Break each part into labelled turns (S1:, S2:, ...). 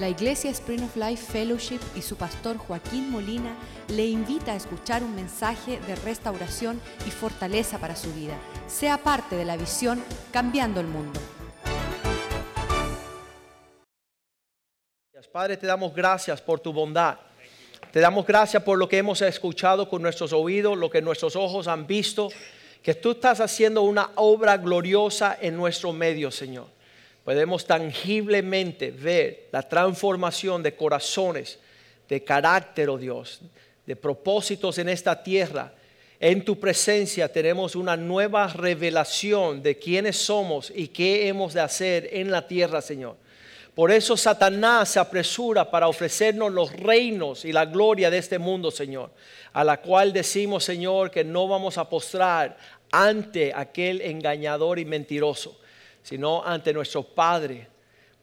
S1: La Iglesia Spring of Life Fellowship y su pastor Joaquín Molina le invita a escuchar un mensaje de restauración y fortaleza para su vida. Sea parte de la visión Cambiando el Mundo.
S2: Padre, te damos gracias por tu bondad. Te damos gracias por lo que hemos escuchado con nuestros oídos, lo que nuestros ojos han visto, que tú estás haciendo una obra gloriosa en nuestro medio, Señor podemos tangiblemente ver la transformación de corazones, de carácter, oh Dios, de propósitos en esta tierra. En tu presencia tenemos una nueva revelación de quiénes somos y qué hemos de hacer en la tierra, Señor. Por eso Satanás se apresura para ofrecernos los reinos y la gloria de este mundo, Señor, a la cual decimos, Señor, que no vamos a postrar ante aquel engañador y mentiroso sino ante nuestro Padre,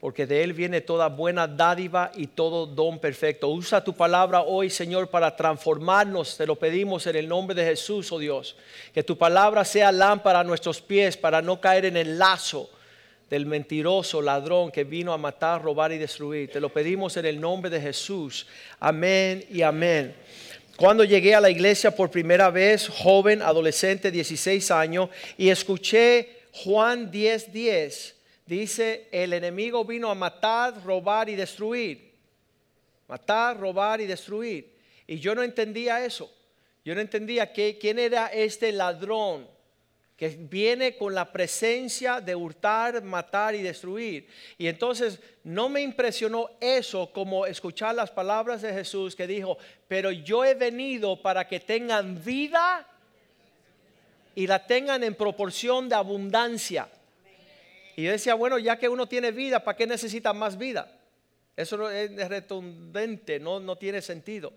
S2: porque de Él viene toda buena dádiva y todo don perfecto. Usa tu palabra hoy, Señor, para transformarnos. Te lo pedimos en el nombre de Jesús, oh Dios. Que tu palabra sea lámpara a nuestros pies para no caer en el lazo del mentiroso ladrón que vino a matar, robar y destruir. Te lo pedimos en el nombre de Jesús. Amén y amén. Cuando llegué a la iglesia por primera vez, joven, adolescente, 16 años, y escuché Juan 10:10 10, dice, el enemigo vino a matar, robar y destruir. Matar, robar y destruir. Y yo no entendía eso. Yo no entendía que, quién era este ladrón que viene con la presencia de hurtar, matar y destruir. Y entonces no me impresionó eso como escuchar las palabras de Jesús que dijo, pero yo he venido para que tengan vida y la tengan en proporción de abundancia. Y yo decía, bueno, ya que uno tiene vida, ¿para qué necesita más vida? Eso es redundante, no, no tiene sentido.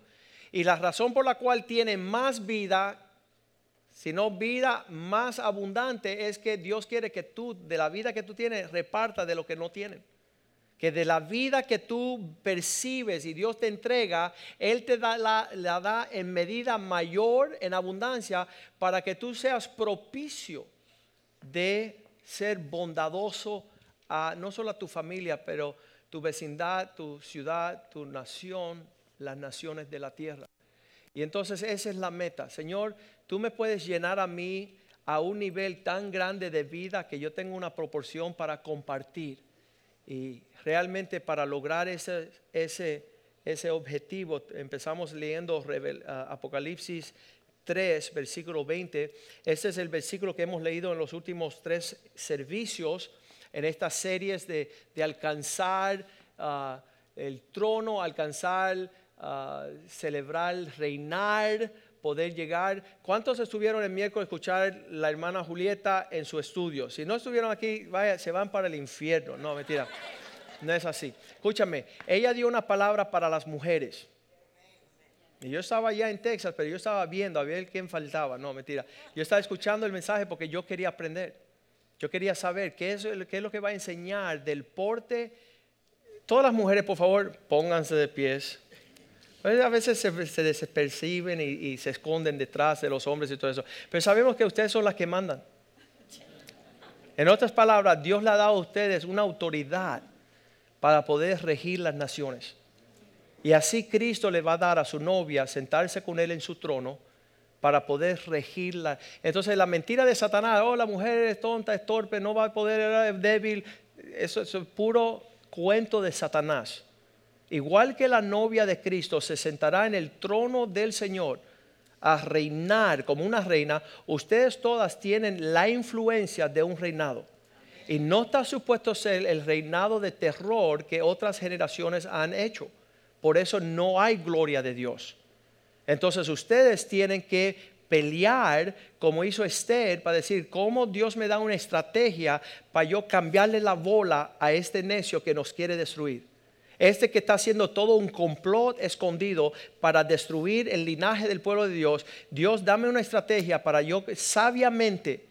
S2: Y la razón por la cual tiene más vida, sino vida más abundante, es que Dios quiere que tú, de la vida que tú tienes, reparta de lo que no tienen que de la vida que tú percibes y Dios te entrega, Él te da la, da en medida mayor, en abundancia, para que tú seas propicio de ser bondadoso a no solo a tu familia, pero tu vecindad, tu ciudad, tu nación, las naciones de la tierra. Y entonces esa es la meta. Señor, tú me puedes llenar a mí a un nivel tan grande de vida que yo tengo una proporción para compartir y realmente para lograr ese, ese, ese objetivo, empezamos leyendo Apocalipsis 3, versículo 20. Este es el versículo que hemos leído en los últimos tres servicios, en estas series de, de alcanzar ah, el trono, alcanzar, uh, celebrar, reinar poder llegar. ¿Cuántos estuvieron el miércoles a escuchar la hermana Julieta en su estudio? Si no estuvieron aquí, vaya, se van para el infierno. No, mentira. No es así. Escúchame, ella dio una palabra para las mujeres. Y yo estaba allá en Texas, pero yo estaba viendo a ver quién faltaba. No, mentira. Yo estaba escuchando el mensaje porque yo quería aprender. Yo quería saber qué es, qué es lo que va a enseñar del porte. Todas las mujeres, por favor, pónganse de pies. A veces se, se desperciben y, se esconden detrás de los hombres y todo eso. Pero sabemos que ustedes son las que mandan. En otras palabras, Dios le ha dado a ustedes una autoridad para poder regir las naciones. Y así Cristo le va a dar a su novia sentarse con él en su trono para poder regirla. Entonces la mentira de Satanás, oh la mujer es tonta, es torpe, no va a poder, es débil, eso es puro cuento de Satanás igual que la novia de Cristo se sentará en el trono del Señor a reinar como una reina, ustedes todas tienen la influencia de un reinado. Y no está supuesto ser el reinado de terror que otras generaciones han hecho. Por eso no hay gloria de Dios. Entonces ustedes tienen que pelear como hizo Esther para decir cómo Dios me da una estrategia para yo cambiarle la bola a este necio que nos quiere destruir. Este que está haciendo todo un complot escondido para destruir el linaje del pueblo de Dios. Dios, dame una estrategia para yo sabiamente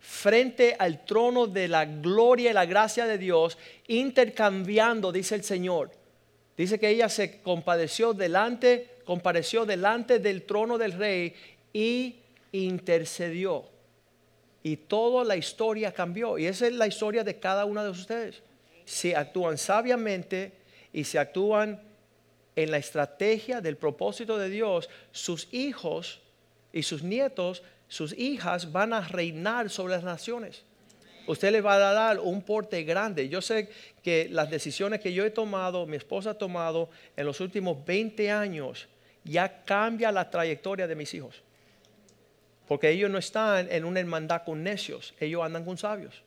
S2: frente al trono de la gloria y la gracia de Dios, intercambiando, dice el Señor. Dice que ella se compadeció delante, compareció delante del trono del rey y intercedió. Y toda la historia cambió. Y esa es la historia de cada uno de ustedes. Si actúan sabiamente, y se actúan en la estrategia del propósito de Dios, sus hijos y sus nietos, sus hijas van a reinar sobre las naciones. Usted le va a dar un porte grande. Yo sé que las decisiones que yo he tomado, mi esposa ha tomado en los últimos 20 años, ya cambia la trayectoria de mis hijos. Porque ellos no están en una hermandad con necios, ellos andan con sabios.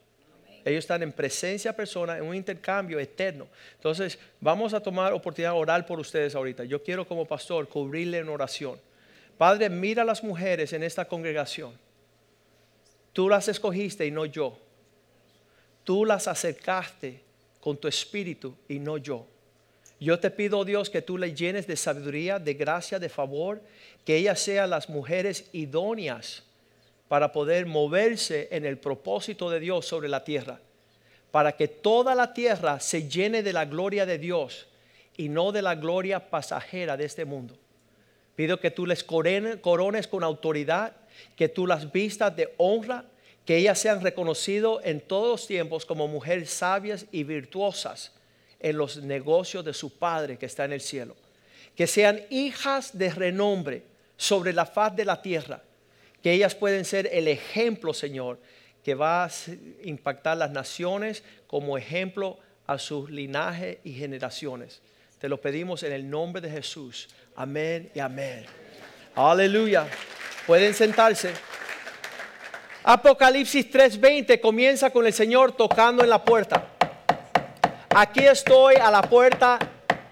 S2: Ellos están en presencia persona, en un intercambio eterno. Entonces, vamos a tomar oportunidad de orar por ustedes ahorita. Yo quiero como pastor cubrirle en oración. Padre, mira a las mujeres en esta congregación. Tú las escogiste y no yo. Tú las acercaste con tu espíritu y no yo. Yo te pido, Dios, que tú le llenes de sabiduría, de gracia, de favor, que ellas sean las mujeres idóneas para poder moverse en el propósito de Dios sobre la tierra, para que toda la tierra se llene de la gloria de Dios y no de la gloria pasajera de este mundo. Pido que tú les corones con autoridad, que tú las vistas de honra, que ellas sean reconocidas en todos los tiempos como mujeres sabias y virtuosas en los negocios de su Padre que está en el cielo. Que sean hijas de renombre sobre la faz de la tierra que ellas pueden ser el ejemplo, Señor, que va a impactar las naciones como ejemplo a sus linajes y generaciones. Te lo pedimos en el nombre de Jesús. Amén y amén. Aleluya. Pueden sentarse. Apocalipsis 3:20 comienza con el Señor tocando en la puerta. Aquí estoy a la puerta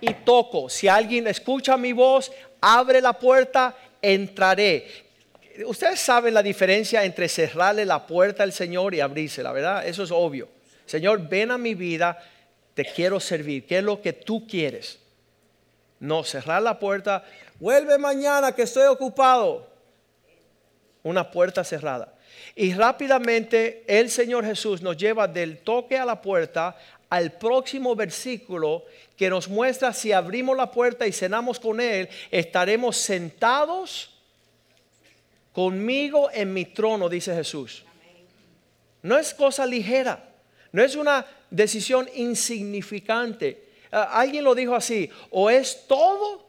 S2: y toco. Si alguien escucha mi voz, abre la puerta, entraré ustedes saben la diferencia entre cerrarle la puerta al Señor y abrírsela, ¿verdad? Eso es obvio. Señor, ven a mi vida, te quiero servir. ¿Qué es lo que tú quieres? No, cerrar la puerta, vuelve mañana que estoy ocupado. Una puerta cerrada. Y rápidamente el Señor Jesús nos lleva del toque a la puerta al próximo versículo que nos muestra si abrimos la puerta y cenamos con Él, estaremos sentados conmigo en mi trono, dice Jesús. No es cosa ligera, no es una decisión insignificante. Ah, alguien lo dijo así, o es todo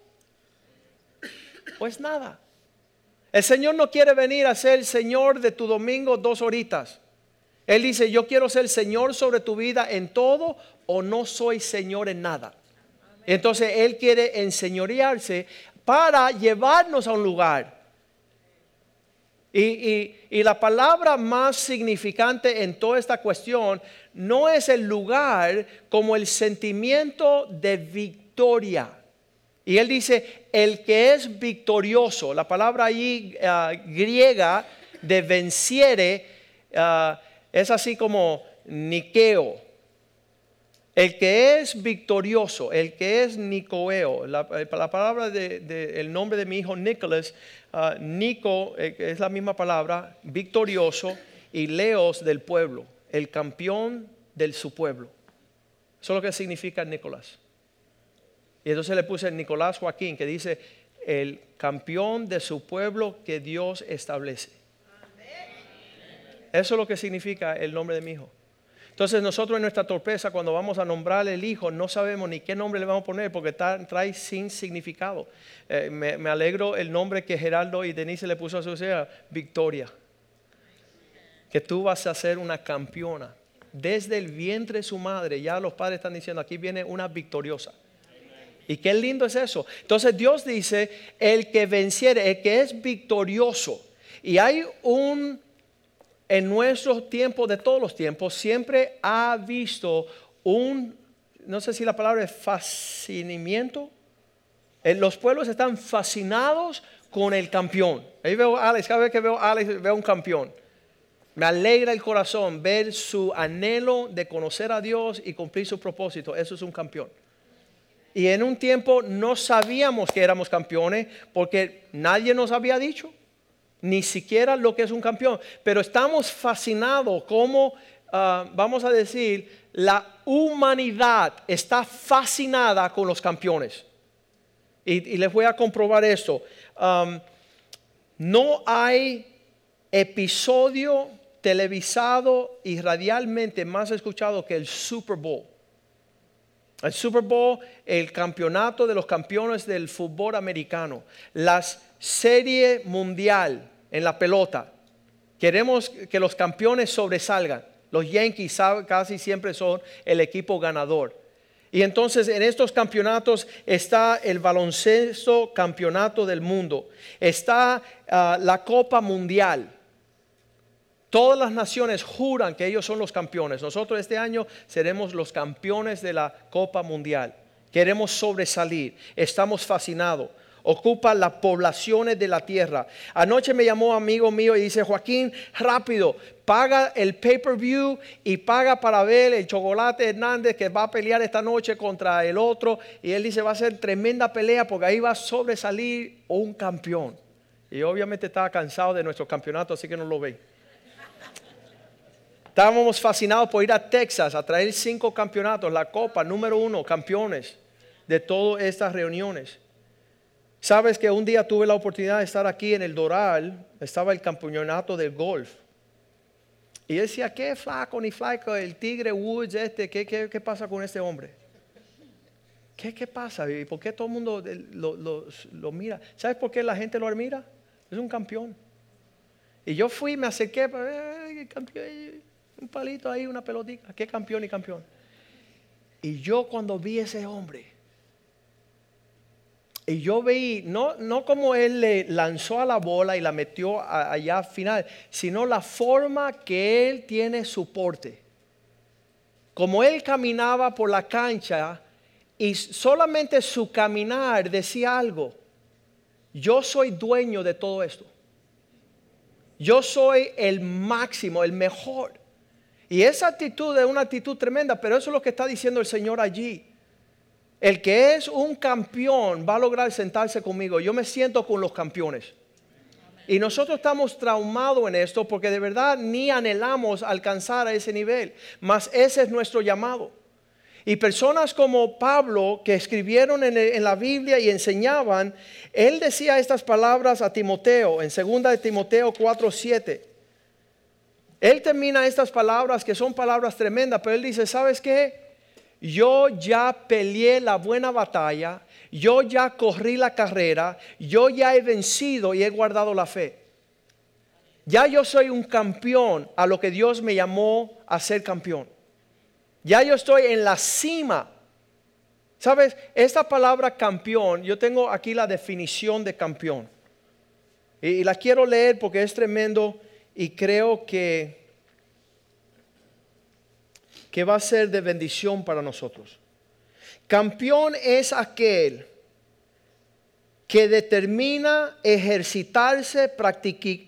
S2: o es nada. El Señor no quiere venir a ser el Señor de tu domingo dos horitas. Él dice, yo quiero ser Señor sobre tu vida en todo o no soy Señor en nada. Entonces Él quiere enseñorearse para llevarnos a un lugar y, la palabra más significante en toda esta cuestión no es el lugar como el sentimiento de victoria. Y él dice, el que es victorioso, la palabra allí ah, griega de venciere ah, es así como Nikeo. El que es victorioso, el que es Nicoeo, la, palabra del de, el nombre de mi hijo Nicholas Ah, Nico, eh, es la misma palabra, victorioso, y Leos del pueblo, el campeón de su pueblo. Eso es lo que significa Nicolás. Y entonces le puse Nicolás Joaquín, que dice, el campeón de su pueblo que Dios establece. Eso es lo que significa el nombre de mi hijo. Entonces nosotros en nuestra torpeza, cuando vamos a nombrar el hijo, no sabemos ni qué nombre le vamos a poner porque trae sin significado. Eh, me, alegro el nombre que Geraldo y Denise le puso a su hija, Victoria. Que tú vas a ser una campeona. Desde el vientre de su madre, ya los padres están diciendo, aquí viene una victoriosa. Y qué lindo es eso. Entonces Dios dice, el que venciere, el que es victorioso. Y hay un en nuestros tiempos, de todos los tiempos, siempre ha visto un, no sé si la palabra es fascinamiento. Eh, los pueblos están fascinados con el campeón. Ahí veo a Alex, cada vez que veo a Alex veo un campeón. Me alegra el corazón ver su anhelo de conocer a Dios y cumplir su propósito. Eso es un campeón. Y en un tiempo no sabíamos que éramos campeones porque nadie nos había dicho ni siquiera lo que es un campeón, pero estamos fascinados como, ah, vamos a decir, la humanidad está fascinada con los campeones. Y, les voy a comprobar esto. no hay episodio televisado y radialmente más escuchado que el Super Bowl. El Super Bowl, el campeonato de los campeones del fútbol americano, las serie mundial en la pelota. Queremos que los campeones sobresalgan. Los Yankees casi siempre son el equipo ganador. Y entonces en estos campeonatos está el baloncesto campeonato del mundo, está ah, la Copa Mundial. Todas las naciones juran que ellos son los campeones. Nosotros este año seremos los campeones de la Copa Mundial. Queremos sobresalir. Estamos fascinados ocupa las poblaciones de la tierra. Anoche me llamó amigo mío y dice, Joaquín, rápido, paga el pay-per-view y paga para ver el Chocolate Hernández que va a pelear esta noche contra el otro. Y él dice, va a ser tremenda pelea porque ahí va a sobresalir un campeón. Y obviamente estaba cansado de nuestro campeonato, así que no lo ve. Estábamos fascinados por ir a Texas a traer cinco campeonatos, la copa número uno, campeones de todas estas reuniones. Sabes que un día tuve la oportunidad de estar aquí en el Doral, estaba el campeonato del golf. Y decía, ¿qué flaco ni flaco el tigre Woods este? ¿Qué, qué, pasa con este hombre? ¿Qué, ¿Qué, pasa? ¿Y por qué todo el mundo lo, lo, mira? ¿Sabes por qué la gente lo admira? Es un campeón. Y yo fui, me acerqué, un palito ahí, una pelotita. ¿Qué campeón y campeón? Y yo cuando vi ese hombre, y yo vi, no, no como él le lanzó a la bola y la metió allá al final, sino la forma que él tiene su porte. Como él caminaba por la cancha y solamente su caminar decía algo. Yo soy dueño de todo esto. Yo soy el máximo, el mejor. Y esa actitud es una actitud tremenda, pero eso es lo que está diciendo el Señor allí. El que es un campeón va a lograr sentarse conmigo. Yo me siento con los campeones. Y nosotros estamos traumados en esto porque de verdad ni anhelamos alcanzar a ese nivel. Mas ese es nuestro llamado. Y personas como Pablo que escribieron en, la Biblia y enseñaban, él decía estas palabras a Timoteo en 2 de Timoteo 4:7. Él termina estas palabras que son palabras tremendas, pero él dice, ¿sabes qué? Yo ya peleé la buena batalla, yo ya corrí la carrera, yo ya he vencido y he guardado la fe. Ya yo soy un campeón a lo que Dios me llamó a ser campeón. Ya yo estoy en la cima. ¿Sabes? Esta palabra campeón, yo tengo aquí la definición de campeón. Y, la quiero leer porque es tremendo y creo que que va a ser de bendición para nosotros. Campeón es aquel que determina ejercitarse,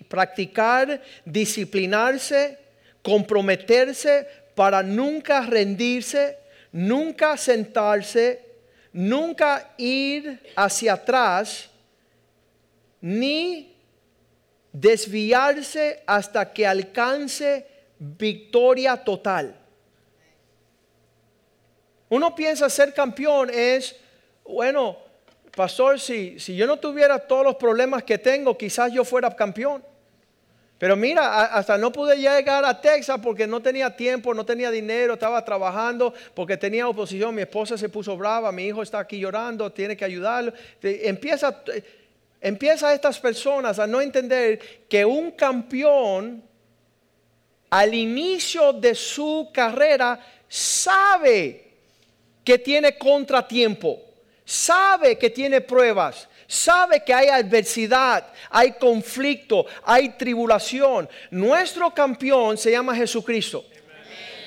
S2: practicar, disciplinarse, comprometerse para nunca rendirse, nunca sentarse, nunca ir hacia atrás, ni desviarse hasta que alcance victoria total. Uno piensa ser campeón es, bueno, pastor, si, si yo no tuviera todos los problemas que tengo, quizás yo fuera campeón. Pero mira, hasta no pude llegar a Texas porque no tenía tiempo, no tenía dinero, estaba trabajando porque tenía oposición. Mi esposa se puso brava, mi hijo está aquí llorando, tiene que ayudarlo. Empieza, empieza estas personas a no entender que un campeón al inicio de su carrera sabe que tiene contratiempo, sabe que tiene pruebas, sabe que hay adversidad, hay conflicto, hay tribulación. Nuestro campeón se llama Jesucristo.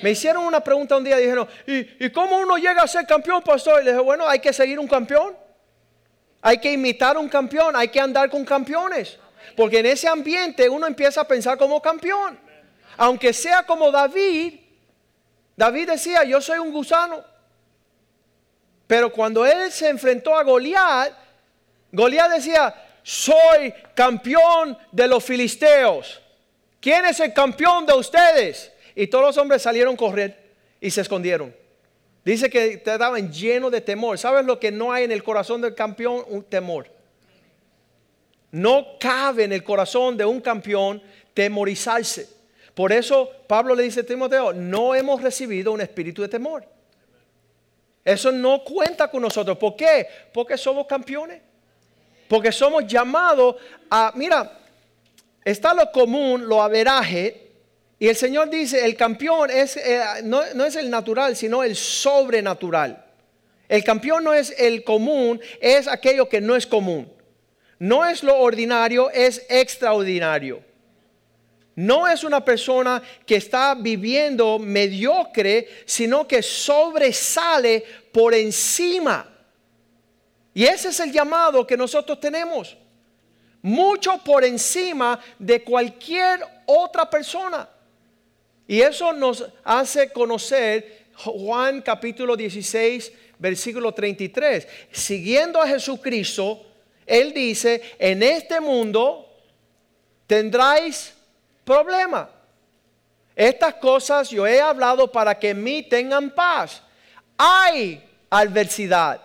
S2: Me hicieron una pregunta un día, dijeron, ¿y, ¿y cómo uno llega a ser campeón, pastor? Y le dije, bueno, hay que seguir un campeón, hay que imitar un campeón, hay que andar con campeones. Porque en ese ambiente uno empieza a pensar como campeón. Aunque sea como David, David decía, yo soy un gusano. Pero cuando él se enfrentó a Goliat, Goliat decía, soy campeón de los filisteos. ¿Quién es el campeón de ustedes? Y todos los hombres salieron a correr y se escondieron. Dice que estaban llenos de temor. ¿Sabes lo que no hay en el corazón del campeón? Un temor. No cabe en el corazón de un campeón temorizarse. Por eso Pablo le dice a Timoteo, no hemos recibido un espíritu de temor Eso no cuenta con nosotros. ¿Por qué? Porque somos campeones. Porque somos llamados a, mira, está lo común, lo averaje, y el Señor dice, el campeón es, eh, no, no es el natural, sino el sobrenatural. El campeón no es el común, es aquello que no es común. No es lo ordinario, es extraordinario. No es una persona que está viviendo mediocre, sino que sobresale por encima. Y ese es el llamado que nosotros tenemos. Mucho por encima de cualquier otra persona. Y eso nos hace conocer Juan capítulo 16, versículo 33. Siguiendo a Jesucristo, Él dice, en este mundo tendráis problema. Estas cosas yo he hablado para que en mí tengan paz. Hay adversidad,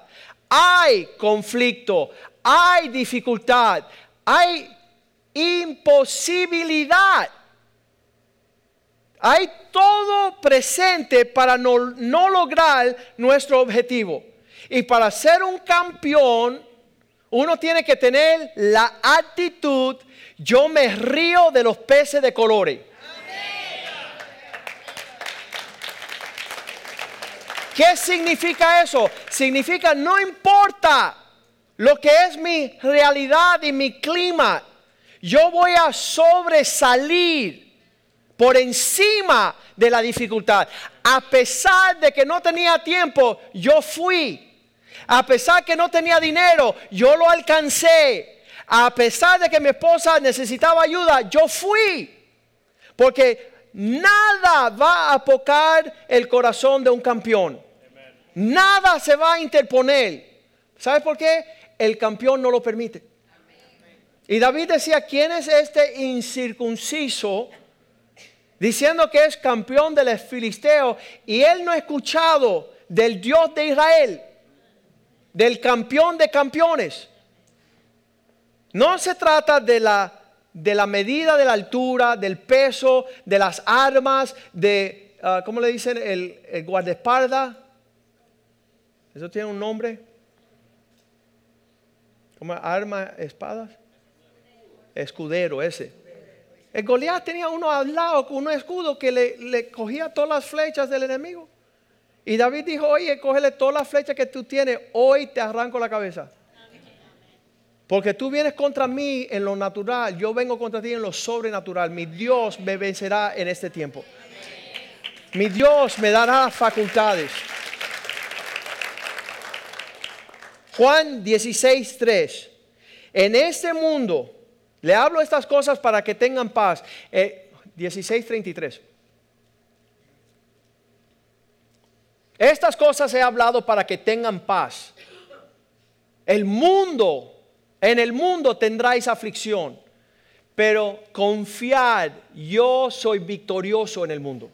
S2: hay conflicto, hay dificultad, hay imposibilidad. Hay todo presente para no, lograr nuestro objetivo. Y para ser un campeón, uno tiene que tener la actitud, yo me río de los peces de colores. ¿Qué significa eso? Significa no importa lo que es mi realidad y mi clima, yo voy a sobresalir por encima de la dificultad. A pesar de que no tenía tiempo, yo fui. A pesar que no tenía dinero, yo lo alcancé. A pesar de que mi esposa necesitaba ayuda, yo fui. Porque nada va a tocar el corazón de un campeón. Nada se va a interponer. ¿Sabes por qué? El campeón no lo permite. Y David decía, ¿quién es este incircunciso diciendo que es campeón del filisteo y él no ha escuchado del Dios de Israel, del campeón de campeones. No se trata de la, de la medida de la altura, del peso, de las armas, de, uh, ¿cómo le dicen? El, el guardaespaldas. ¿Eso tiene un nombre? ¿Cómo? Arma, espadas. Escudero, ese. El Goliat tenía uno al lado con un escudo que le, cogía todas las flechas del enemigo. Y David dijo, oye, cógele todas las flechas que tú tienes, hoy te arranco la cabeza. Porque tú vienes contra mí en lo natural, yo vengo contra ti en lo sobrenatural. Mi Dios me vencerá en este tiempo. Mi Dios me dará facultades. Juan 16:3. En este mundo le hablo estas cosas para que tengan paz. 16:33. Eh, estas cosas he hablado para que tengan paz. El mundo, en el mundo tendráis aflicción, pero confiad, yo soy victorioso en el mundo.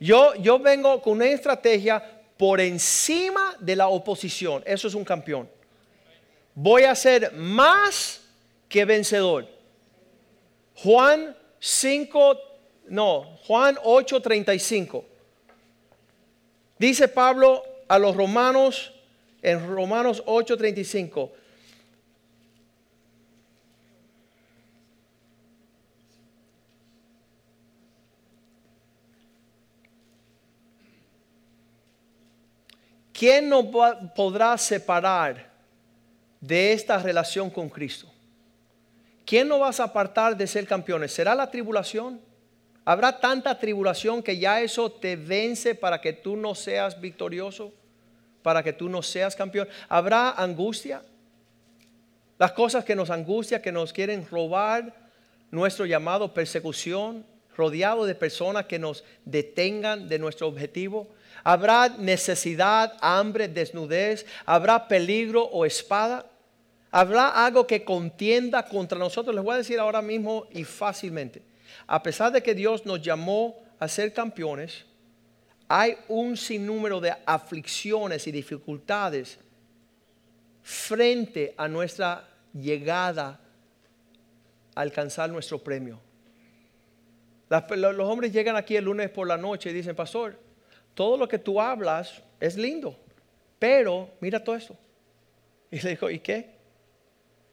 S2: Yo, yo vengo con una estrategia por encima de la oposición. Eso es un campeón. Voy a ser más que vencedor. Juan 5, no, Juan 8:35. Dice Pablo a los romanos en Romanos 8:35. ¿Quién nos podrá separar de esta relación con Cristo? ¿quién no vas a apartar de ser campeones? ¿Será la tribulación? ¿Habrá tanta tribulación que ya eso te vence para que tú no seas victorioso? ¿Para que tú no seas campeón? ¿Habrá angustia? Las cosas que nos angustian, que nos quieren robar nuestro llamado persecución, rodeado de personas que nos detengan de nuestro objetivo. ¿Habrá necesidad, hambre, desnudez? ¿Habrá peligro o espada? Habrá algo que contienda contra nosotros. Les voy a decir ahora mismo y fácilmente. A pesar de que Dios nos llamó a ser campeones, hay un sinnúmero de aflicciones y dificultades frente a nuestra llegada a alcanzar nuestro premio. Los hombres llegan aquí el lunes por la noche y dicen, pastor, todo lo que tú hablas es lindo, pero mira todo esto. Y le dijo, ¿y qué?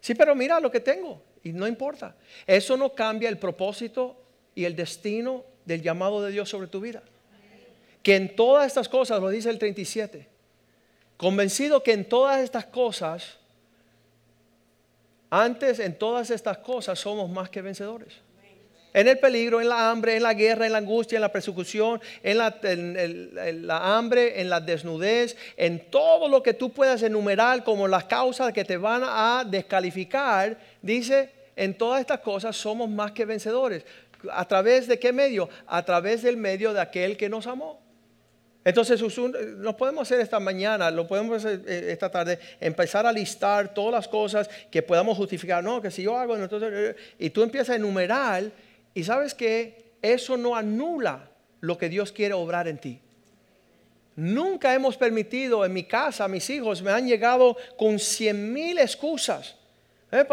S2: Sí, pero mira lo que tengo. Y no importa. Eso no cambia el propósito y el destino del llamado de Dios sobre tu vida. Que en todas estas cosas, lo dice el 37, convencido que en todas estas cosas, antes en todas estas cosas somos más que vencedores. En el peligro, en la hambre, en la guerra, en la angustia, en la persecución, en la, hambre, en la desnudez, en todo lo que tú puedas enumerar como las causas que te van a descalificar, dice, en todas estas cosas somos más que vencedores. ¿A través de qué medio? A través del medio de aquel que nos amó. Entonces, nos podemos hacer esta mañana, lo podemos hacer eh, esta tarde, empezar a listar todas las cosas que podamos justificar. No, que si yo hago, entonces, eh, y tú empiezas a enumerar y sabes que eso no anula lo que Dios quiere obrar en ti. Nunca hemos permitido en mi casa, mis hijos me han llegado con cien mil excusas. Eh,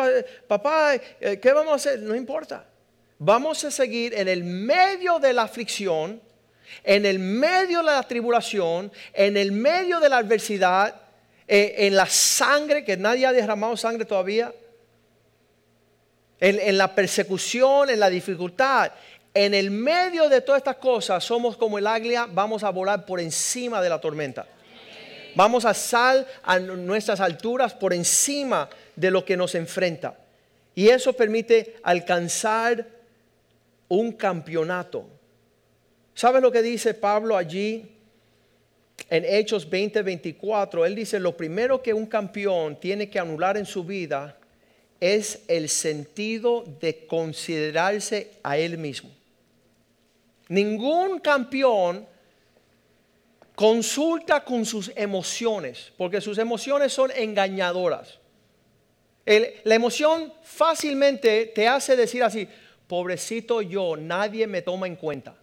S2: papá, eh, ¿qué vamos a hacer? No importa. Vamos a seguir en el medio de la aflicción, en el medio de la tribulación, en el medio de la adversidad, eh, en la sangre, que nadie ha derramado sangre todavía en, la persecución, en la dificultad, en el medio de todas estas cosas, somos como el águila, vamos a volar por encima de la tormenta. Vamos a sal a nuestras alturas por encima de lo que nos enfrenta. Y eso permite alcanzar un campeonato. ¿Sabes lo que dice Pablo allí en Hechos 20:24? Él dice, lo primero que un campeón tiene que anular en su vida es el sentido de considerarse a él mismo. Ningún campeón consulta con sus emociones, porque sus emociones son engañadoras. la emoción fácilmente te hace decir así, pobrecito yo, nadie me toma en cuenta.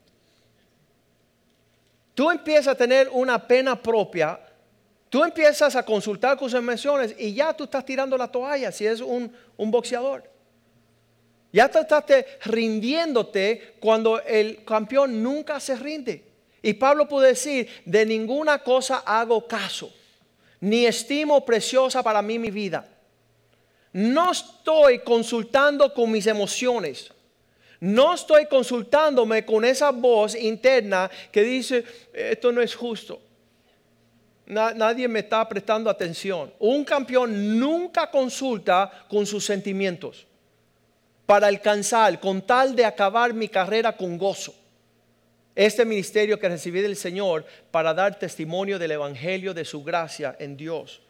S2: Tú empiezas a tener una pena propia Tú empiezas a consultar con sus emociones y ya tú estás tirando la toalla si es un, boxeador. Ya te estás rindiéndote cuando el campeón nunca se rinde. Y Pablo puede decir, de ninguna cosa hago caso, ni estimo preciosa para mí mi vida. No estoy consultando con mis emociones. No estoy consultándome con esa voz interna que dice, esto no es justo nadie me está prestando atención. Un campeón nunca consulta con sus sentimientos para alcanzar, con tal de acabar mi carrera con gozo. Este ministerio que recibí del Señor para dar testimonio del Evangelio de su gracia en Dios.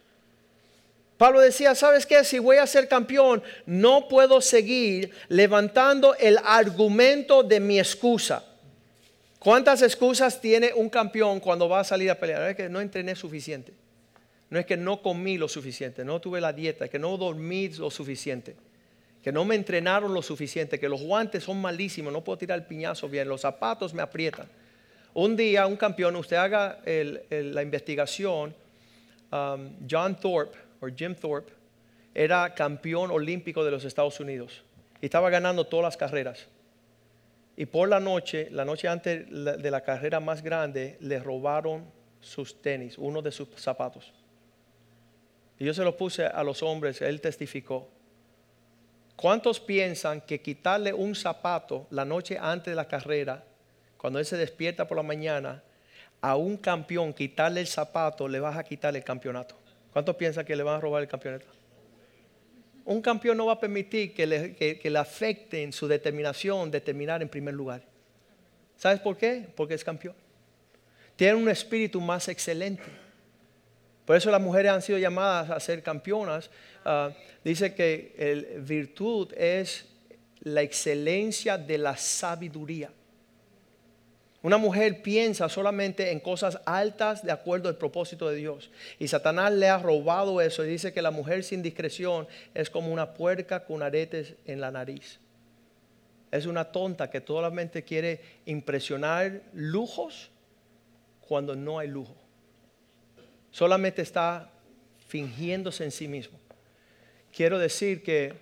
S2: Pablo decía, ¿sabes qué? Si voy a ser campeón, no puedo seguir levantando el argumento de mi excusa. ¿Cuántas excusas tiene un campeón cuando va a salir a pelear? Es que no entrené suficiente. No es que no comí lo suficiente, no tuve la dieta, que no dormí lo suficiente, que no me entrenaron lo suficiente, que los guantes son malísimos, no puedo tirar el piñazo bien, los zapatos me aprietan. Un día un campeón, usted haga la investigación, um, John Thorpe o Jim Thorpe era campeón olímpico de los Estados Unidos y estaba ganando todas las carreras. Y por la noche, la noche antes de la carrera más grande, le robaron sus tenis, uno de sus zapatos. Y yo se lo puse a los hombres, él testificó. ¿Cuántos piensan que quitarle un zapato la noche antes de la carrera, cuando él se despierta por la mañana, a un campeón quitarle el zapato, le vas a quitar el campeonato? ¿Cuántos piensan que le van a robar el campeonato? Un campeón no va a permitir que le, que, afecten su determinación de terminar en primer lugar. ¿Sabes por qué? Porque es campeón. Tiene un espíritu más excelente. Por eso las mujeres han sido llamadas a ser campeonas. Ah, dice que el virtud es la excelencia de la sabiduría. Una mujer piensa solamente en cosas altas de acuerdo al propósito de Dios. Y Satanás le ha robado eso y dice que la mujer sin discreción es como una puerca con aretes en la nariz. Es una tonta que solamente quiere impresionar lujos cuando no hay lujo. Solamente está fingiéndose en sí mismo. Quiero decir que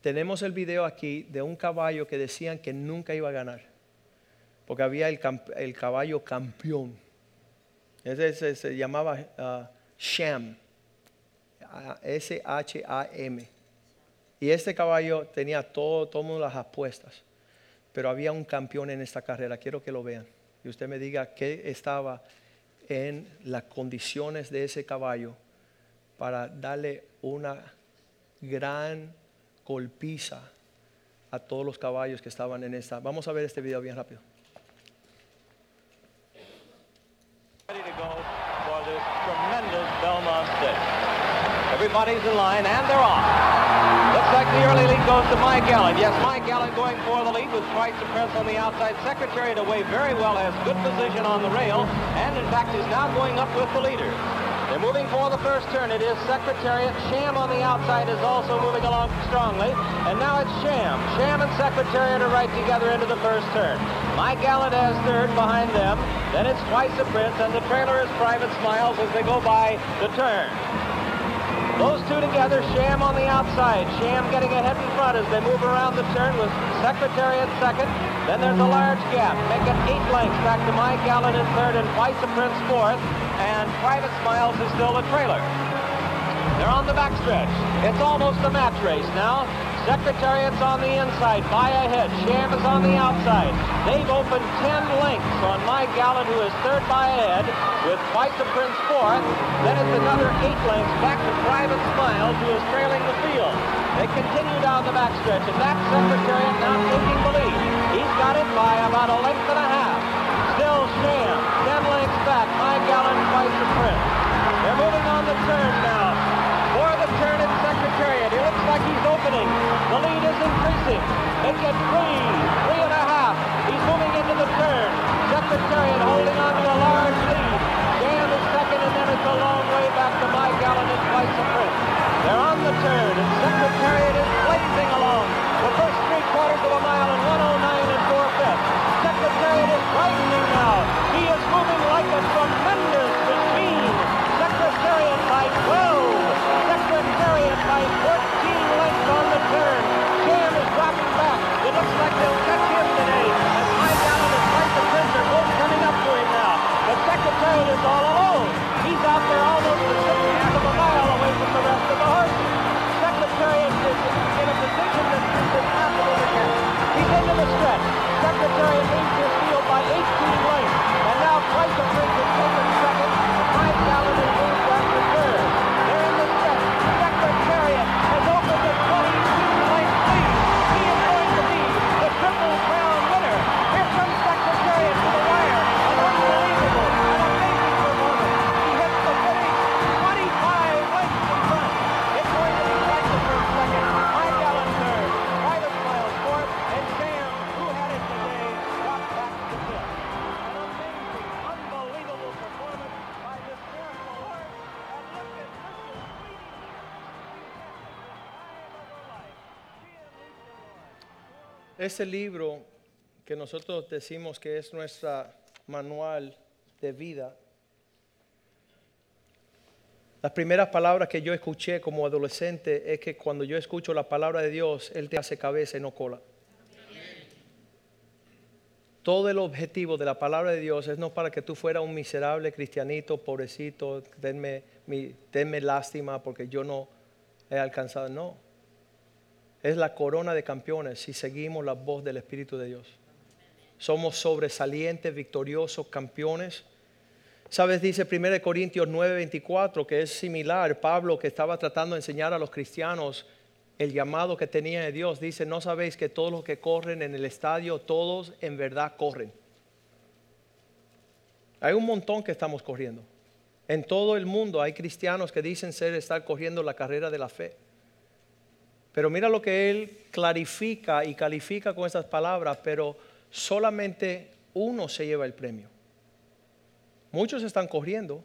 S2: tenemos el video aquí de un caballo que decían que nunca iba a ganar porque había el, caballo campeón. Ese se, llamaba ah, Sham. S-H-A-M. Y este caballo tenía todo, todas las apuestas. Pero había un campeón en esta carrera. Quiero que lo vean. Y usted me diga qué estaba en las condiciones de ese caballo para darle una gran golpiza a todos los caballos que estaban en esta. Vamos a ver este video bien rápido.
S3: Everybody's in line, and they're off. Looks like the early lead goes to Mike Allen. Yes, Mike Allen going for the lead with Price to Prince on the outside. Secretary to away very well, has good position on the rail, and in fact is now going up with the leader. They're moving for the first turn. It is Secretariat. Sham on the outside is also moving along strongly. And now it's Sham. Sham and Secretariat are right together into the first turn. Mike Allen has third behind them. Then it's Twice the Prince, and the trailer is Private Smiles as they go by the turn. Those two together, Sham on the outside. Sham getting ahead in front as they move around the turn with Secretariat second. Then there's a large gap. Make it eight lengths back to Mike Allen in third and Twice a Prince fourth. And Private Smiles is still the trailer. They're on the backstretch. It's almost a match race now. Secretariat's on the inside, by ahead. Sham is on the outside. They've opened 10 lengths on Mike Allen, who is third by a head, with a Prince fourth. Then it's another eight lengths back to Private Smiles, who is trailing the field. They continue down the backstretch, and that's Secretariat now taking the lead. He's got it by about a length and a half. Still Sham, 10 lengths back. Mike Allen, Twice a Prince. They're moving on the turn now. For the turn in Secretariat. He looks The lead is increasing. Make it three, three and a half. He's moving into the turn. Secretariat holding on to a large lead. Dan is second, and then it's a long way back to Mike Allen and Twice a Prince. They're on the turn, and Secretariat is blazing along. The first three quarters of a mile in 109 Is all alone. He's out there almost a sixteenth of a mile away from the rest of the horses. Secretariat is in a position that is impossible to catch. He's into the stretch. Secretariat leads his field by 18 lengths. And now Price of Prince
S2: Ese libro que nosotros decimos que es nuestra manual de vida, las primeras palabras que yo escuché como adolescente es que cuando yo escucho la palabra de Dios, Él te hace cabeza y no cola. Todo el objetivo de la palabra de Dios es no para que tú fueras un miserable cristianito, pobrecito, denme, mi- denme lástima porque yo no he alcanzado. No, es la corona de campeones si seguimos la voz del Espíritu de Dios. Somos sobresalientes, victoriosos, campeones. Sabes, dice 1 Corintios 9:24, que es similar. Pablo, que estaba tratando de enseñar a los cristianos el llamado que tenía de Dios, dice, no sabéis que todos los que corren en el estadio, todos en verdad corren. Hay un montón que estamos corriendo. En todo el mundo hay cristianos que dicen ser estar corriendo la carrera de la fe. Pero mira lo que él clarifica y califica con esas palabras, pero solamente uno se lleva el premio. Muchos están corriendo.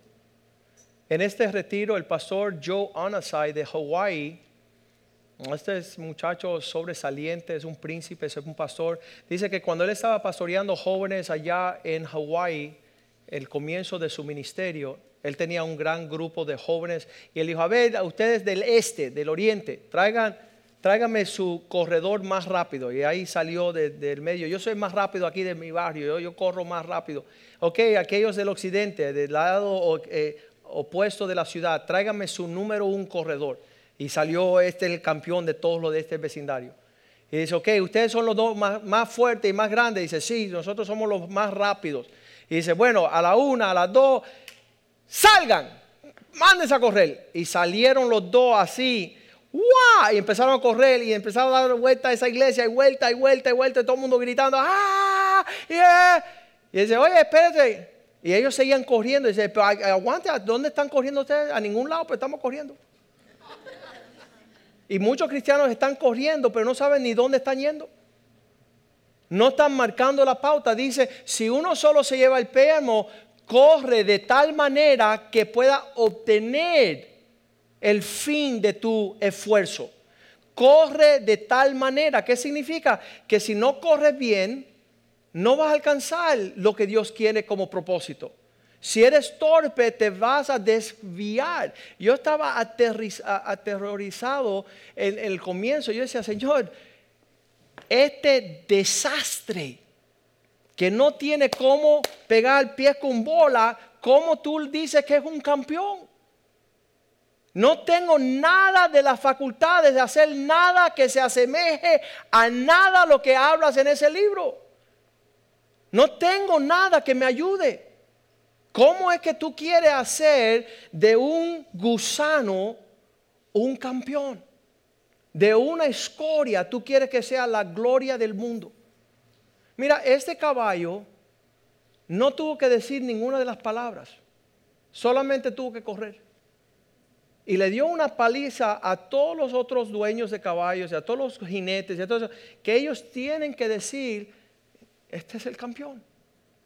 S2: En este retiro, el pastor Joe Anasai de Hawaii, este es muchacho sobresaliente, es un príncipe, es un pastor, dice que cuando él estaba pastoreando jóvenes allá en Hawaii, el comienzo de su ministerio, él tenía un gran grupo de jóvenes y él dijo, a ver, a ustedes del este, del oriente, traigan tráigame su corredor más rápido. Y ahí salió de- del medio. Yo soy más rápido aquí de mi barrio, yo, yo corro más rápido. Ok, aquellos del occidente, del lado eh, opuesto de la ciudad, tráigame su número un corredor. Y salió este el campeón de todos los de este vecindario. Y dice, ok, ustedes son los dos más, más fuertes y más grandes. dice, sí, nosotros somos los más rápidos. Y dice, bueno, a la una, a las dos, salgan, mándense a correr. Y salieron los dos así, Y empezaron a correr y empezaron a dar vuelta a esa iglesia, y vuelta, y vuelta, y vuelta, y todo el mundo gritando, ¡ah! yeah". Y dice, oye, espérate. Y ellos seguían corriendo. Y dice, pero agu- aguante, ¿a dónde están corriendo ustedes? A ningún lado, pero estamos corriendo. Y muchos cristianos están corriendo, pero no saben ni dónde están yendo. No están marcando la pauta. Dice, si uno solo se lleva el péamo, corre de tal manera que pueda obtener el fin de tu esfuerzo. Corre de tal manera. ¿Qué significa? Que si no corres bien, no vas a alcanzar lo que Dios quiere como propósito. Si eres torpe, te vas a desviar. Yo estaba aterrorizado en el comienzo. Yo decía, Señor, este desastre que no tiene cómo pegar pie con bola, ¿cómo tú dices que es un campeón? No tengo nada de las facultades de hacer nada que se asemeje a nada lo que hablas en ese libro. No tengo nada que me ayude. ¿Cómo es que tú quieres hacer de un gusano un campeón? De una escoria tú quieres que sea la gloria del mundo. Mira, este caballo no tuvo que decir ninguna de las palabras, solamente tuvo que correr. Y le dio una paliza a todos los otros dueños de caballos y a todos los jinetes y a todos, que ellos tienen que decir, este es el campeón.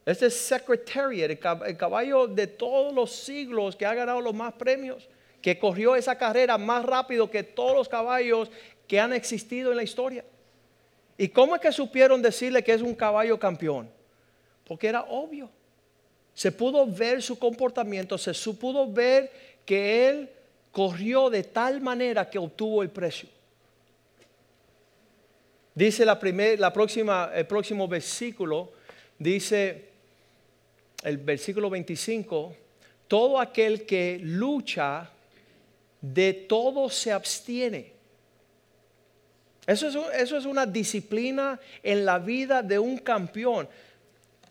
S2: Este es Secretariat, el cab- el caballo de todos los siglos que ha ganado los más premios, que corrió esa carrera más rápido que todos los caballos que han existido en la historia. ¿Y cómo es que supieron decirle que es un caballo campeón? Porque era obvio. Se pudo ver su comportamiento, se pudo ver que él corrió de tal manera que obtuvo el precio. Dice la, primer- la próxima, el próximo versículo, dice el versículo 25, todo aquel que lucha, de todo se abstiene. Eso es, eso es una disciplina en la vida de un campeón.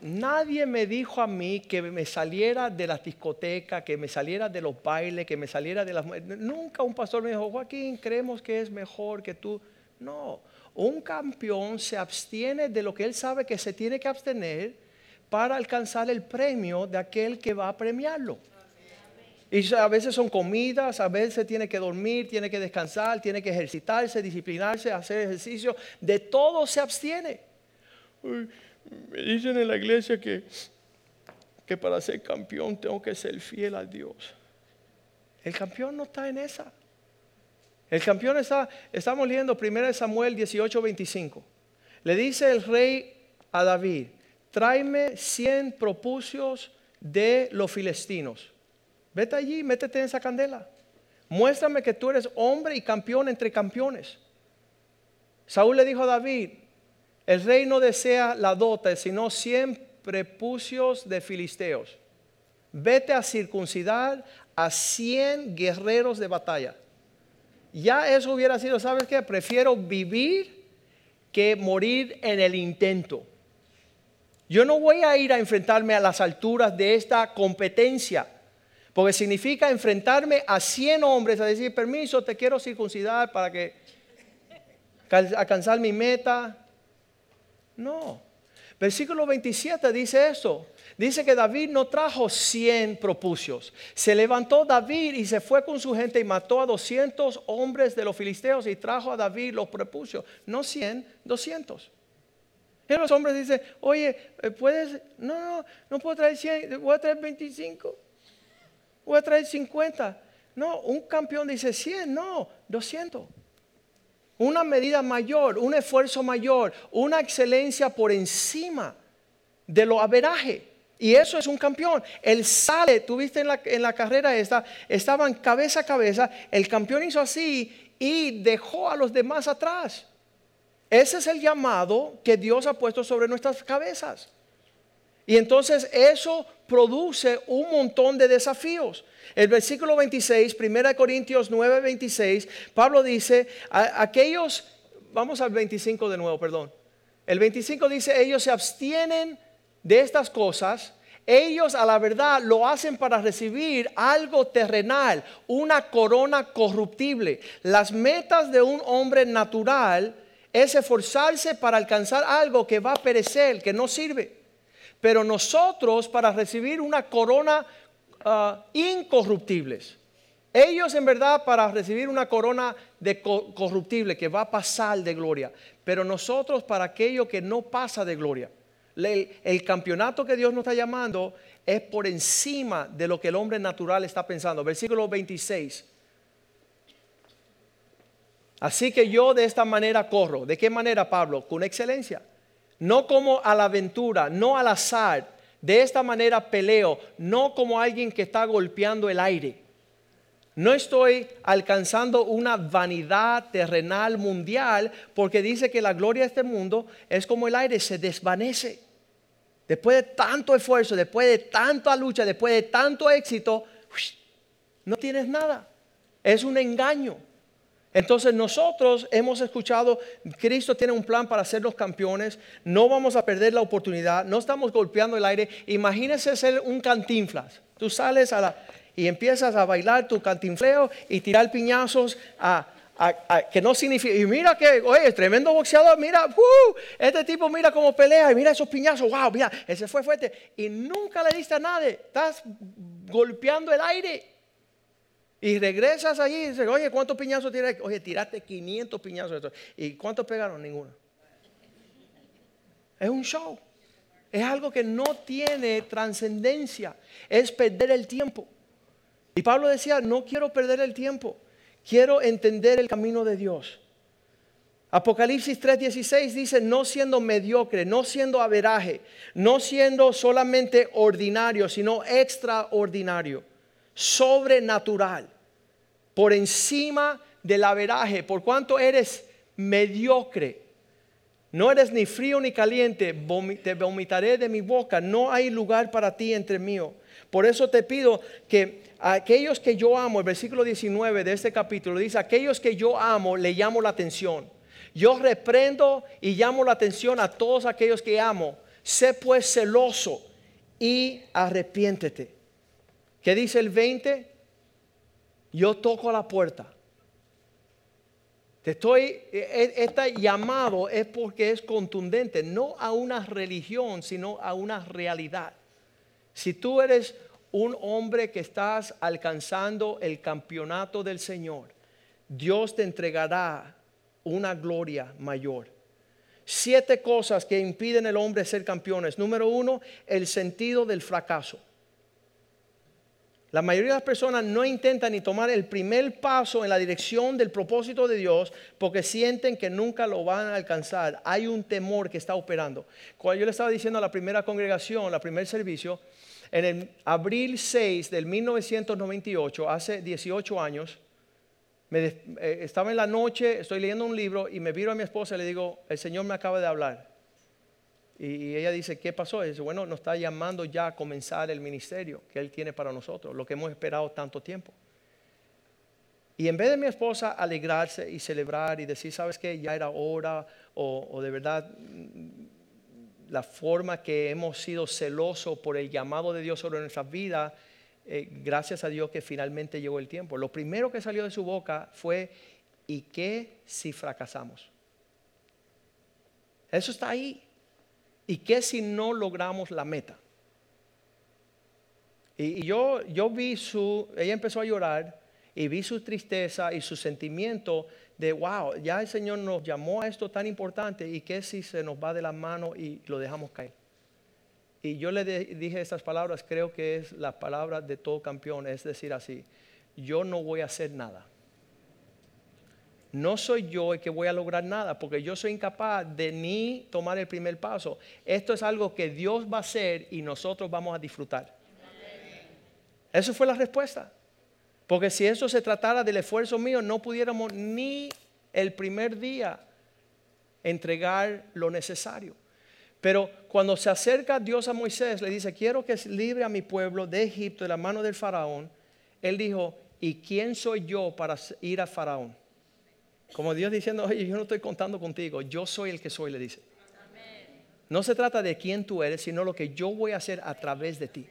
S2: Nadie me dijo a mí que me saliera de las discotecas, que me saliera de los bailes, que me saliera de las... Nunca un pastor me dijo, Joaquín, creemos que es mejor que tú. No, un campeón se abstiene de lo que él sabe que se tiene que abstener para alcanzar el premio de aquel que va a premiarlo. Y a veces son comidas, a veces tiene que dormir, tiene que descansar, tiene que ejercitarse, disciplinarse, hacer ejercicio. De todo se abstiene. Uy, me dicen en la iglesia que, que para ser campeón tengo que ser fiel a Dios. El campeón no está en esa. El campeón está, estamos leyendo 1 Samuel 18, 25. Le dice el rey a David, tráeme 100 propucios de los filistinos. Vete allí, métete en esa candela. Muéstrame que tú eres hombre y campeón entre campeones. Saúl le dijo a David, el rey no desea la dote, sino 100 prepucios de filisteos. Vete a circuncidar a 100 guerreros de batalla. Ya eso hubiera sido, ¿sabes qué? Prefiero vivir que morir en el intento. Yo no voy a ir a enfrentarme a las alturas de esta competencia, porque significa enfrentarme a 100 hombres a decir, permiso, te quiero circuncidar para que alcanzar mi meta. No. Versículo 27 dice esto. Dice que David no trajo 100 propucios. Se levantó David y se fue con su gente y mató a 200 hombres de los filisteos y trajo a David los propusios. No 100, 200. Y los hombres dicen, oye, eh, ¿puedes? No, no, no puedo traer 100, voy a traer 25. Voy a traer 50. No, un campeón dice 100, no, 200 una medida mayor, un esfuerzo mayor, una excelencia por encima de lo averaje. Y eso es un campeón. Él sale, tú viste en la, en la carrera esta, estaban cabeza a cabeza, el campeón hizo así y dejó a los demás atrás. Ese es el llamado que Dios ha puesto sobre nuestras cabezas. Y entonces eso produce un montón de desafíos. El versículo 26, 1 Corintios 9, 26, Pablo dice, aquellos, vamos al 25 de nuevo, perdón. El 25 dice, ellos se abstienen de estas cosas. Ellos a la verdad lo hacen para recibir algo terrenal, una corona corruptible. Las metas de un hombre natural es esforzarse para alcanzar algo que va a perecer, que no sirve. Pero nosotros para recibir una corona uh, incorruptibles. Ellos en verdad para recibir una corona de corruptible que va a pasar de gloria, pero nosotros para aquello que no pasa de gloria. el, campeonato que Dios nos está llamando es por encima de lo que el hombre natural está pensando. Versículo 26. Así que yo de esta manera corro. ¿De qué manera, Pablo? Con excelencia. No como a la aventura, no al azar, de esta manera peleo, no como alguien que está golpeando el aire. No estoy alcanzando una vanidad terrenal mundial porque dice que la gloria de este mundo es como el aire, se desvanece. Después de tanto esfuerzo, después de tanta lucha, después de tanto éxito, no tienes nada. Es un engaño. Entonces nosotros hemos escuchado, Cristo tiene un plan para hacernos campeones, no vamos a perder la oportunidad, no estamos golpeando el aire. Imagínese ser un cantinflas. Tú sales a la, y empiezas a bailar tu cantinfleo y tirar piñazos que no significa, y mira que, oye, tremendo boxeador, mira, uh, este tipo mira cómo pelea y mira esos piñazos, wow, mira, ese fue fuerte. Y nunca le diste a nadie, estás golpeando el aire. Y regresas allí y dices, oye, ¿cuántos piñazos tiraste? Oye, tiraste 500 piñazos. ¿Y cuántos pegaron? Ninguno. Es un show. Es algo que no tiene trascendencia. Es perder el tiempo. Y Pablo decía, no quiero perder el tiempo. Quiero entender el camino de Dios. Apocalipsis 3:16 dice, no siendo mediocre, no siendo averaje, no siendo solamente ordinario, sino extraordinario sobrenatural, por encima del averaje, por cuanto eres mediocre. No eres ni frío ni caliente, te vomitaré de mi boca, no hay lugar para ti entre mío. Por eso te pido que aquellos que yo amo, el versículo 19 de este capítulo dice, aquellos que yo amo, le llamo la atención. Yo reprendo y llamo la atención a todos aquellos que amo. Sé pues celoso y arrepiéntete. ¿Qué dice el 20? Yo toco la puerta. Te estoy, este llamado es porque es contundente, no a una religión, sino a una realidad. Si tú eres un hombre que estás alcanzando el campeonato del Señor, Dios te entregará una gloria mayor. Siete cosas que impiden al hombre ser campeones. Número uno, el sentido del fracaso. La mayoría de las personas no intentan ni tomar el primer paso en la dirección del propósito de Dios porque sienten que nunca lo van a alcanzar. Hay un temor que está operando. Cuando yo le estaba diciendo a la primera congregación, la primer servicio, en el abril 6 del 1998, hace 18 años, eh, estaba en la noche, estoy leyendo un libro y me viro a mi esposa y le digo, el Señor me acaba de hablar. Y ella dice, ¿qué pasó? dice, bueno, nos está llamando ya a comenzar el ministerio que Él tiene para nosotros, lo que hemos esperado tanto tiempo. Y en vez de mi esposa alegrarse y celebrar y decir, ¿sabes qué? Ya era hora, o, de verdad la forma que hemos sido celosos por el llamado de Dios sobre nuestras vidas, eh, gracias a Dios que finalmente llegó el tiempo. Lo primero que salió de su boca fue, ¿y qué si fracasamos? Eso está ahí. ¿Y qué si no logramos la meta? Y, yo, yo vi su, ella empezó a llorar y vi su tristeza y su sentimiento de, wow, ya el Señor nos llamó a esto tan importante y qué si se nos va de la mano y lo dejamos caer. Y yo le dije estas palabras, creo que es la palabra de todo campeón, es decir así, yo no voy a hacer nada no soy yo el que voy a lograr nada, porque yo soy incapaz de ni tomar el primer paso. Esto es algo que Dios va a hacer y nosotros vamos a disfrutar. Eso fue la respuesta. Porque si eso se tratara del esfuerzo mío, no pudiéramos ni el primer día entregar lo necesario. Pero cuando se acerca Dios a Moisés, le dice, quiero que libre a mi pueblo de Egipto, de la mano del faraón. Él dijo, ¿y quién soy yo para ir a faraón? Como Dios diciendo, oye, yo no estoy contando contigo, yo soy el que soy, le dice. No se trata de quién tú eres, sino lo que yo voy a hacer a través de ti.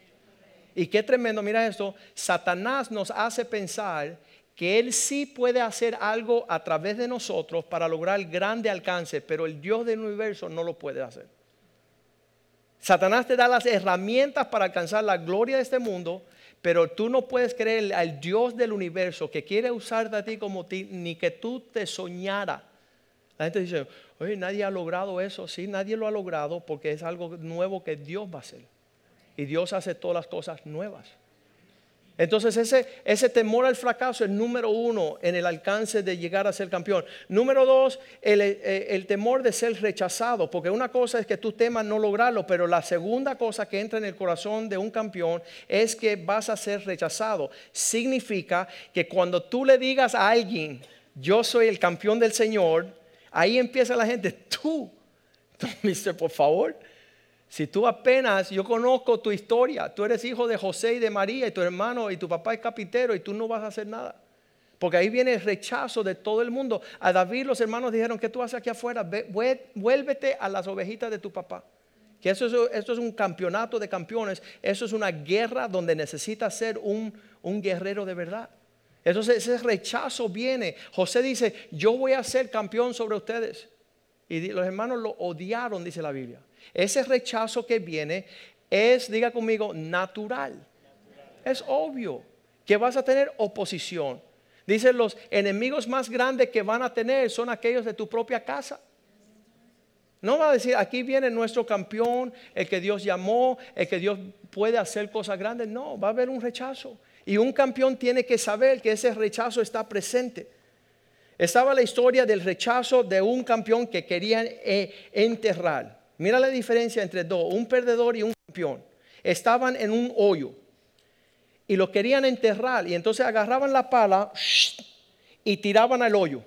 S2: Y qué tremendo, mira esto, Satanás nos hace pensar que Él sí puede hacer algo a través de nosotros para lograr grande alcance, pero el Dios del universo no lo puede hacer. Satanás te da las herramientas para alcanzar la gloria de este mundo, pero tú no puedes creer al Dios del universo que quiere usarte a ti como ti, ni que tú te soñara. La gente dice, oye, nadie ha logrado eso. Sí, nadie lo ha logrado porque es algo nuevo que Dios va a hacer. Y Dios hace todas las cosas nuevas. Entonces ese, temor al fracaso es número uno en el alcance de llegar a ser campeón. Número dos, el, eh, el, temor de ser rechazado, porque una cosa es que tú temas no lograrlo, pero la segunda cosa que entra en el corazón de un campeón es que vas a ser rechazado. Significa que cuando tú le digas a alguien, yo soy el campeón del Señor, ahí empieza la gente, tú, dice, por favor, si tú apenas, yo conozco tu historia, tú eres hijo de José y de María y tu hermano y tu papá es capitero y tú no vas a hacer nada. Porque ahí viene el rechazo de todo el mundo. A David los hermanos dijeron, ¿qué tú haces aquí afuera? vuélvete a las ovejitas de tu papá. Que eso es, esto es un campeonato de campeones. Eso es una guerra donde necesitas ser un, un guerrero de verdad. Entonces ese rechazo viene. José dice, yo voy a ser campeón sobre ustedes. Y los hermanos lo odiaron, dice la Biblia. Ese rechazo que viene es, diga conmigo, natural. Es obvio que vas a tener oposición. Dicen los enemigos más grandes que van a tener son aquellos de tu propia casa. No va a decir, aquí viene nuestro campeón, el que Dios llamó, el que Dios puede hacer cosas grandes. No, va a haber un rechazo. Y un campeón tiene que saber que ese rechazo está presente. Estaba la historia del rechazo de un campeón que querían eh, enterrar. Mira la diferencia entre dos, un perdedor y un campeón. Estaban en un hoyo y lo querían enterrar y entonces agarraban la pala y tiraban al hoyo.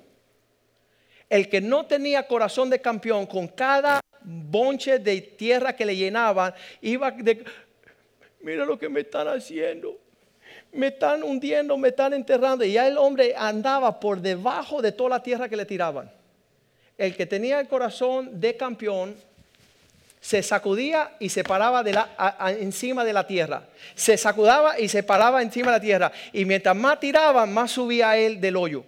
S2: El que no tenía corazón de campeón, con cada bonche de tierra que le llenaban, iba de, mira lo que me están haciendo. Me están hundiendo, me están enterrando. Y ya el hombre andaba por debajo de toda la tierra que le tiraban. El que tenía el corazón de campeón se sacudía y se paraba de la, encima de la tierra. Se sacudaba y se paraba encima de la tierra. Y mientras más tiraba, más subía él del hoyo.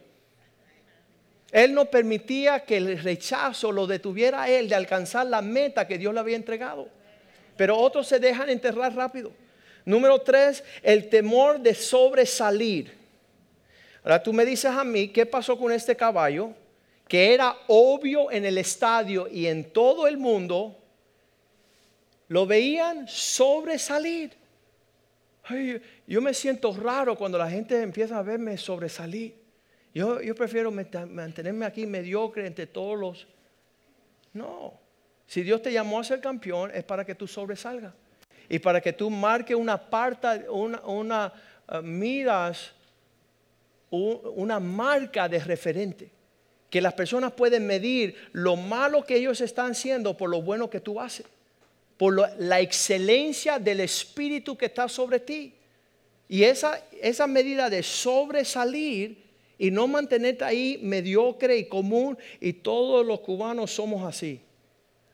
S2: Él no permitía que el rechazo lo detuviera a él de alcanzar la meta que Dios le había entregado. Pero otros se dejan enterrar rápido. Número tres, el temor de sobresalir. Ahora tú me dices a mí, ¿qué pasó con este caballo? Que era obvio en el estadio y en todo el mundo lo veían sobresalir. yo me siento raro cuando la gente empieza a verme sobresalir. Yo, prefiero mantenerme aquí mediocre entre todos los... No, si Dios te llamó a ser campeón es para que tú sobresalgas. Y para que tú marques una parte, una, una uh, miras una marca de referente. Que las personas pueden medir lo malo que ellos están haciendo por lo bueno que tú haces por la excelencia del Espíritu que está sobre ti. Y esa, esa medida de sobresalir y no mantenerte ahí mediocre y común, y todos los cubanos somos así.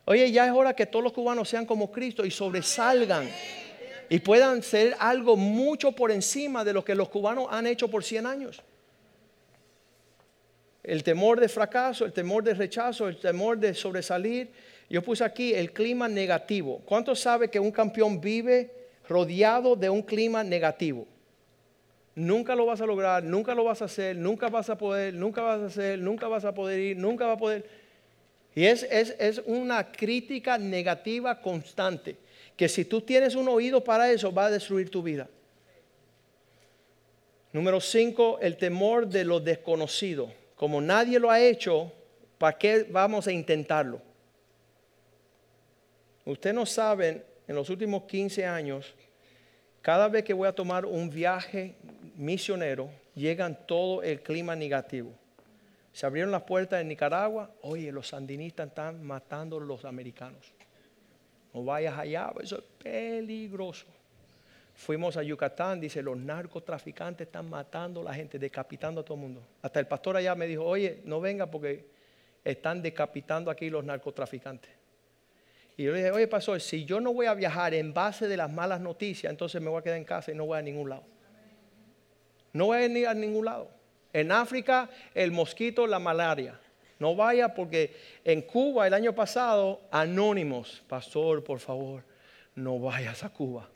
S2: Oye, ya es hora que todos los cubanos sean como Cristo y sobresalgan y puedan ser algo mucho por encima de lo que los cubanos han hecho por 100 años. El temor de fracaso, el temor de rechazo, el temor de sobresalir yo puse aquí el clima negativo. ¿Cuántos sabe que un campeón vive rodeado de un clima negativo? Nunca lo vas a lograr, nunca lo vas a hacer, nunca vas a poder, nunca vas a hacer, nunca vas a poder ir, nunca va a poder. Y es, es, es una crítica negativa constante, que si tú tienes un oído para eso, va a destruir tu vida. Número cinco, el temor de lo desconocido. Como nadie lo ha hecho, ¿para qué vamos a intentarlo? Ustedes no saben, en los últimos 15 años, cada vez que voy a tomar un viaje misionero, llegan todo el clima negativo. Se abrieron las puertas en Nicaragua, oye, los sandinistas están matando a los americanos. No vayas allá, eso es peligroso. Fuimos a Yucatán, dice, los narcotraficantes están matando a la gente, decapitando a todo el mundo. Hasta el pastor allá me dijo, oye, no venga porque están decapitando aquí los narcotraficantes. Y yo le dije, oye, pastor, si yo no voy a viajar en base de las malas noticias, entonces me voy a quedar en casa y no voy a ningún lado. No voy a ir a ningún lado. En África, el mosquito, la malaria. No vaya porque en Cuba el año pasado, anónimos, pastor, por favor, no vayas a Cuba.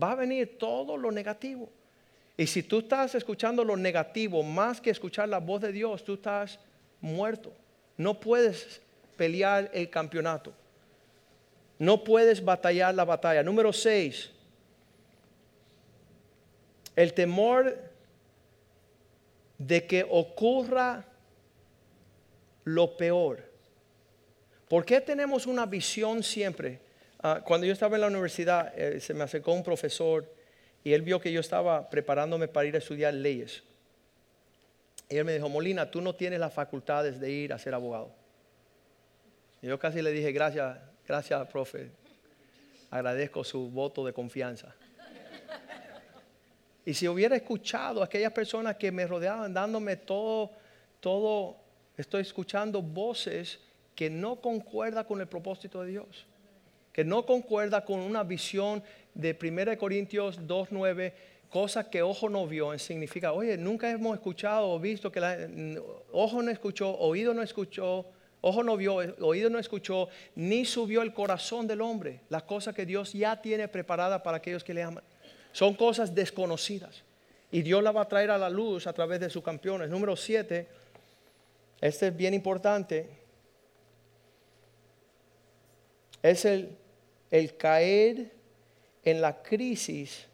S2: Va a venir todo lo negativo. Y si tú estás escuchando lo negativo más que escuchar la voz de Dios, tú estás muerto. No puedes pelear el campeonato. No puedes batallar la batalla. Número 6. El temor de que ocurra lo peor. ¿Por qué tenemos una visión siempre? Ah, cuando yo estaba en la universidad, eh, se me acercó un profesor y él vio que yo estaba preparándome para ir a estudiar leyes. Y él me dijo, Molina, tú no tienes las facultades de ir a ser abogado. Yo casi le dije, gracias, gracias, profe. Agradezco su voto de confianza. Y si hubiera escuchado a aquellas personas que me rodeaban dándome todo, todo, estoy escuchando voces que no concuerda con el propósito de Dios, que no concuerda con una visión de 1 Corintios 2.9, cosas que ojo no vio, significa, oye, nunca hemos escuchado o visto que la, ojo no escuchó, oído no escuchó, ojo no vio, oído no escuchó, ni subió el corazón del hombre, las cosas que Dios ya tiene preparadas para aquellos que le aman. Son cosas desconocidas. Y Dios la va a traer a la luz a través de sus campeones. Número siete, este es bien importante, es el, el caer en la crisis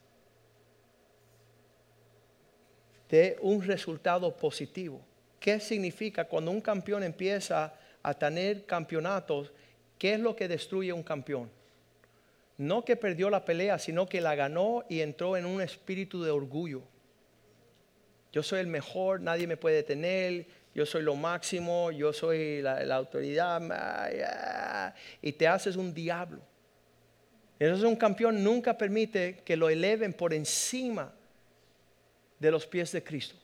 S2: de un resultado positivo. ¿Qué significa cuando un campeón empieza a tener campeonatos? ¿Qué es lo que destruye un campeón? no que perdió la pelea, sino que la ganó y entró en un espíritu de orgullo. Yo soy el mejor, nadie me puede detener, yo soy lo máximo, yo soy la, autoridad, ah, y te haces un diablo. Entonces un campeón nunca permite que lo eleven por encima de los pies de Cristo.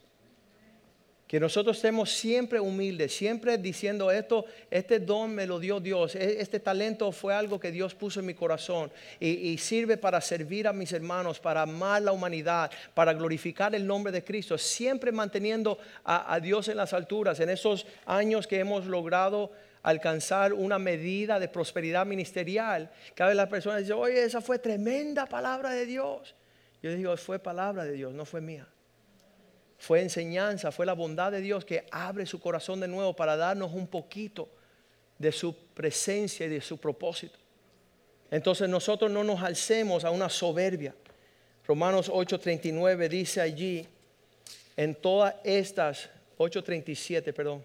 S2: Que nosotros estemos siempre humildes, siempre diciendo esto, este don me lo dio Dios, e, este talento fue algo que Dios puso en mi corazón y, sirve para servir a mis hermanos, para amar la humanidad, para glorificar el nombre de Cristo, siempre manteniendo a, a Dios en las alturas. En esos años que hemos logrado alcanzar una medida de prosperidad ministerial, cada vez las personas dicen, oye, esa fue tremenda palabra de Dios. Yo digo, fue palabra de Dios, no fue mía fue enseñanza, fue la bondad de Dios que abre su corazón de nuevo para darnos un poquito de su presencia y de su propósito. Entonces nosotros no nos alcemos a una soberbia. Romanos 8:39 dice allí, en todas estas, 8:37, perdón,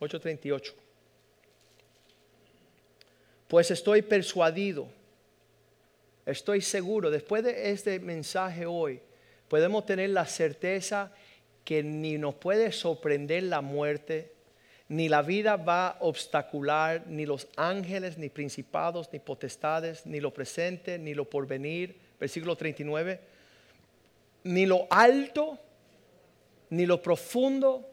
S2: 8:38. Pues estoy persuadido, estoy seguro, después de este mensaje hoy, podemos tener la certeza que ni nos puede sorprender la muerte, ni la vida va a obstacular, ni los ángeles, ni principados, ni potestades, ni lo presente, ni lo porvenir. Versículo 39. Ni lo alto, ni lo profundo,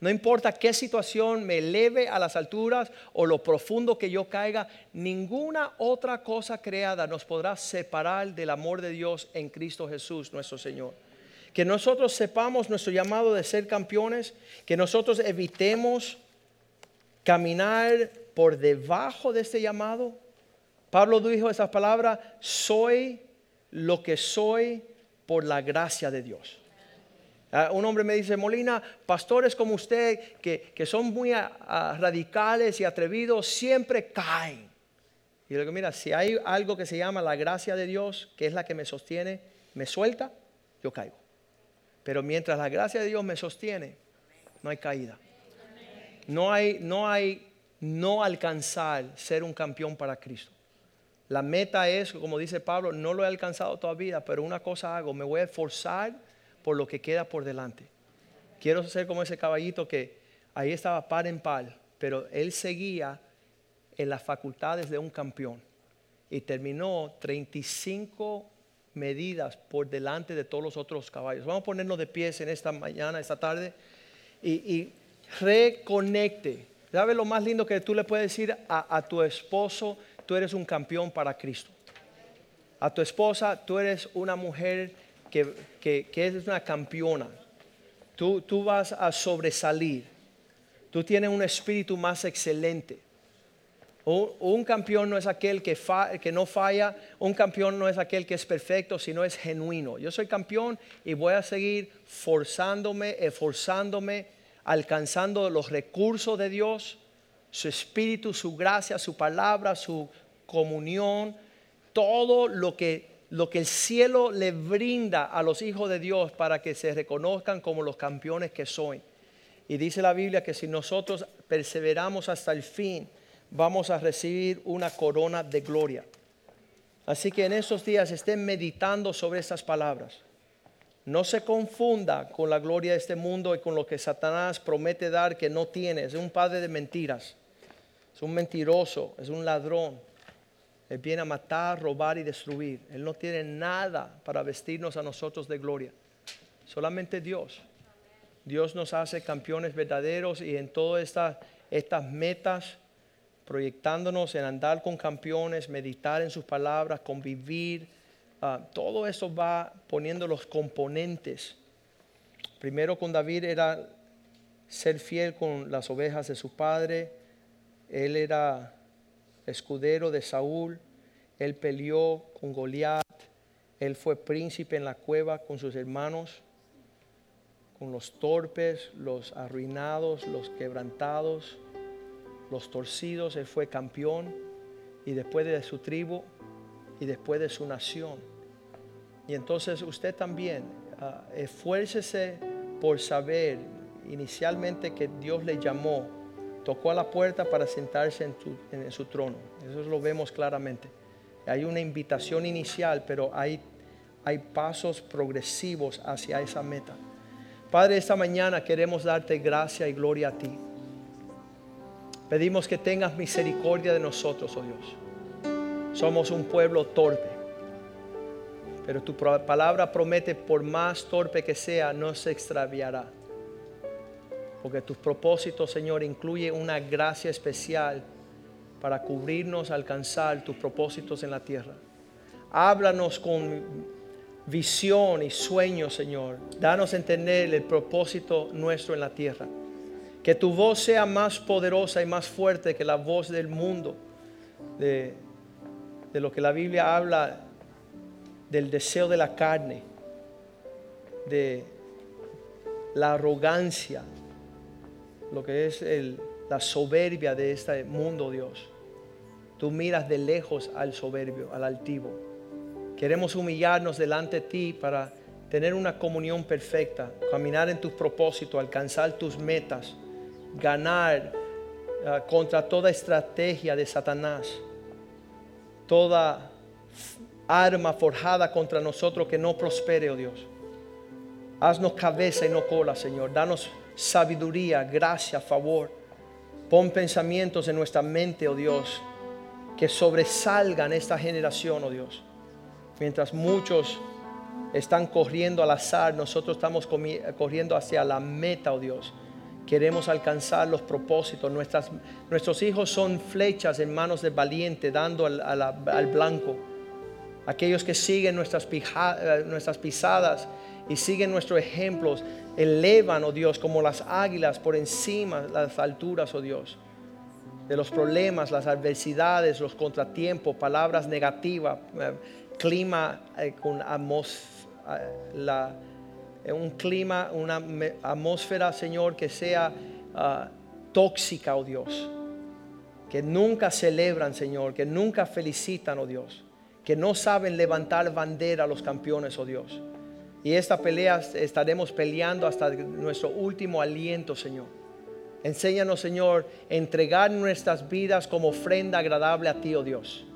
S2: no importa qué situación me eleve a las alturas o lo profundo que yo caiga, ninguna otra cosa creada nos podrá separar del amor de Dios en Cristo Jesús, nuestro Señor. Que nosotros sepamos nuestro llamado de ser campeones, que nosotros evitemos caminar por debajo de este llamado. Pablo dijo esas palabras, soy lo que soy por la gracia de Dios. Ah, un hombre me dice, Molina, pastores como usted, que, son muy radicales y atrevidos, siempre caen. Y le digo, mira, si hay algo que se llama la gracia de Dios, que es la que me sostiene, me suelta, yo caigo. Pero mientras la gracia de Dios me sostiene, no hay caída. No hay, no hay no alcanzar ser un campeón para Cristo. La meta es, como dice Pablo, no lo he alcanzado todavía, pero una cosa hago, me voy a esforzar por lo que queda por delante. Quiero ser como ese caballito que ahí estaba par en par, pero él seguía en las facultades de un campeón y terminó 35 medidas por delante de todos los otros caballos. Vamos a ponernos de pies en esta mañana, esta tarde, y, reconecte. ¿Sabes lo más lindo que tú le puedes decir a tu esposo? Tú eres un campeón para Cristo. A tu esposa, tú eres una mujer que, que, es una campeona. Tú, tú vas a sobresalir. Tú tienes un espíritu más excelente. Un, un campeón no es aquel que, fa- que no falla, un campeón no es aquel que es perfecto, sino es genuino. Yo soy campeón y voy a seguir forzándome, esforzándome, alcanzando los recursos de Dios, su espíritu, su gracia, su palabra, su comunión, todo lo que, lo que el cielo le brinda a los hijos de Dios para que se reconozcan como los campeones que son. Y dice la Biblia que si nosotros perseveramos hasta el fin, vamos a recibir una corona de gloria. Así que en estos días estén meditando sobre estas palabras. No se confunda con la gloria de este mundo y con lo que Satanás promete dar que no tiene. Es un padre de mentiras. Es un mentiroso, es un ladrón. Él viene a matar, robar y destruir. Él no tiene nada para vestirnos a nosotros de gloria. Solamente Dios. Dios nos hace campeones verdaderos y en todas estas, metas, proyectándonos en andar con campeones, meditar en sus palabras, convivir, ah, todo eso va poniendo los componentes. Primero con David era ser fiel con las ovejas de su padre. Él era escudero de Saúl. Él peleó con Goliat. Él fue príncipe en la cueva con sus hermanos con los torpes, los arruinados, los quebrantados, los torcidos. Él fue campeón y después de su tribu y después de su nación. Y entonces usted también ah, esfuércese por saber inicialmente que Dios le llamó, tocó a la puerta para sentarse en, su trono. Eso lo vemos claramente. Hay una invitación inicial, pero hay, hay pasos progresivos hacia esa meta. Padre, esta mañana queremos darte gracia y gloria a ti. Pedimos que tengas misericordia de nosotros, oh Dios. Somos un pueblo torpe, pero tu palabra promete, por más torpe que sea, no se extraviará. Porque tus propósitos, Señor, incluye una gracia especial para cubrirnos, alcanzar tus propósitos en la tierra. Háblanos con visión y sueño, Señor. Danos a entender el propósito nuestro en la tierra. Que tu voz sea más poderosa y más fuerte que la voz del mundo, de, de lo que la Biblia habla del deseo de la carne, de la arrogancia, lo que es el- la soberbia de este mundo, Dios. Tú miras de lejos al soberbio, al altivo. Queremos humillarnos delante de ti para tener una comunión perfecta, caminar en tus propósitos, alcanzar tus metas, ganar ah, contra toda estrategia de Satanás, toda arma forjada contra nosotros que no prospere, oh Dios. Haznos cabeza y no cola, Señor. Danos sabiduría, gracia, favor. Pon pensamientos en nuestra mente, oh Dios, que sobresalgan esta generación, oh Dios. Mientras muchos están corriendo al azar, nosotros estamos corriendo hacia la meta, oh Dios. Queremos alcanzar los propósitos. Nuestros hijos son flechas en manos del valiente, dando al, blanco. Aquellos que siguen nuestras pisadas y siguen nuestros ejemplos, elevan, oh Dios, como las águilas por encima las alturas, oh Dios de los problemas, las adversidades, los contratiempos, palabras negativas, eh, clima eh, con eh, la- un clima, una atmósfera, Señor, que sea ah, tóxica, oh Dios. Que nunca celebran, Señor, que nunca felicitan, oh Dios. Que no saben levantar bandera a los campeones, oh Dios. Y esta pelea estaremos peleando hasta nuestro último aliento, Señor. Enséñanos, Señor, a entregar nuestras vidas como ofrenda agradable a ti, oh Dios.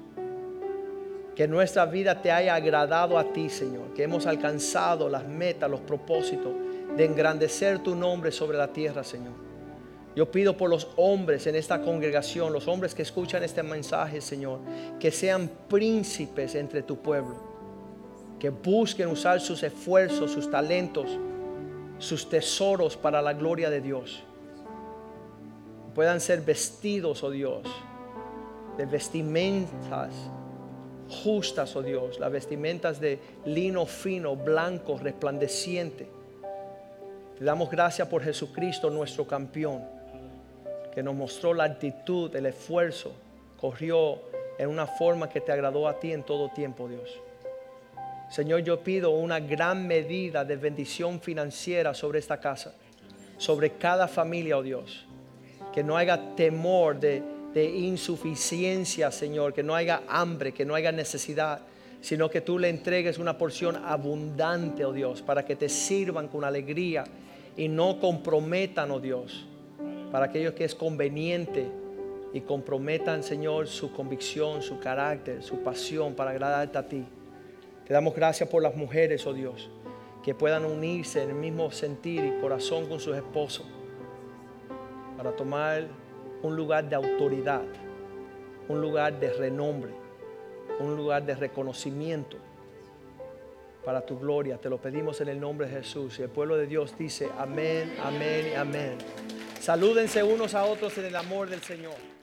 S2: Que nuestra vida te haya agradado a ti, Señor. Que hemos alcanzado las metas, los propósitos de engrandecer tu nombre sobre la tierra, Señor. Yo pido por los hombres en esta congregación, los hombres que escuchan este mensaje, Señor, que sean príncipes entre tu pueblo, que busquen usar sus esfuerzos, sus talentos, sus tesoros para la gloria de Dios. Puedan ser vestidos, oh Dios, de vestimentas justas, oh Dios, las vestimentas de lino fino, blanco, resplandeciente. Te damos gracias por Jesucristo, nuestro campeón, que nos mostró la actitud, el esfuerzo, corrió en una forma que te agradó a ti en todo tiempo, Dios. Señor, yo pido una gran medida de bendición financiera sobre esta casa, sobre cada familia, oh Dios. Que no haya temor de, insuficiencia, Señor, que no haya hambre, que no haya necesidad, sino que tú le entregues una porción abundante, oh Dios, para que te sirvan con alegría y no comprometan, oh Dios, para aquellos que es conveniente y comprometan, Señor, su convicción, su carácter, su pasión para agradarte a ti. Te damos gracias por las mujeres, oh Dios, que puedan unirse en el mismo sentir y corazón con sus esposos para tomar un lugar de autoridad, un lugar de renombre, un lugar de reconocimiento para tu gloria. Te lo pedimos en el nombre de Jesús. Y el pueblo de Dios dice amén, amén y amén. Salúdense unos a otros en el amor del Señor.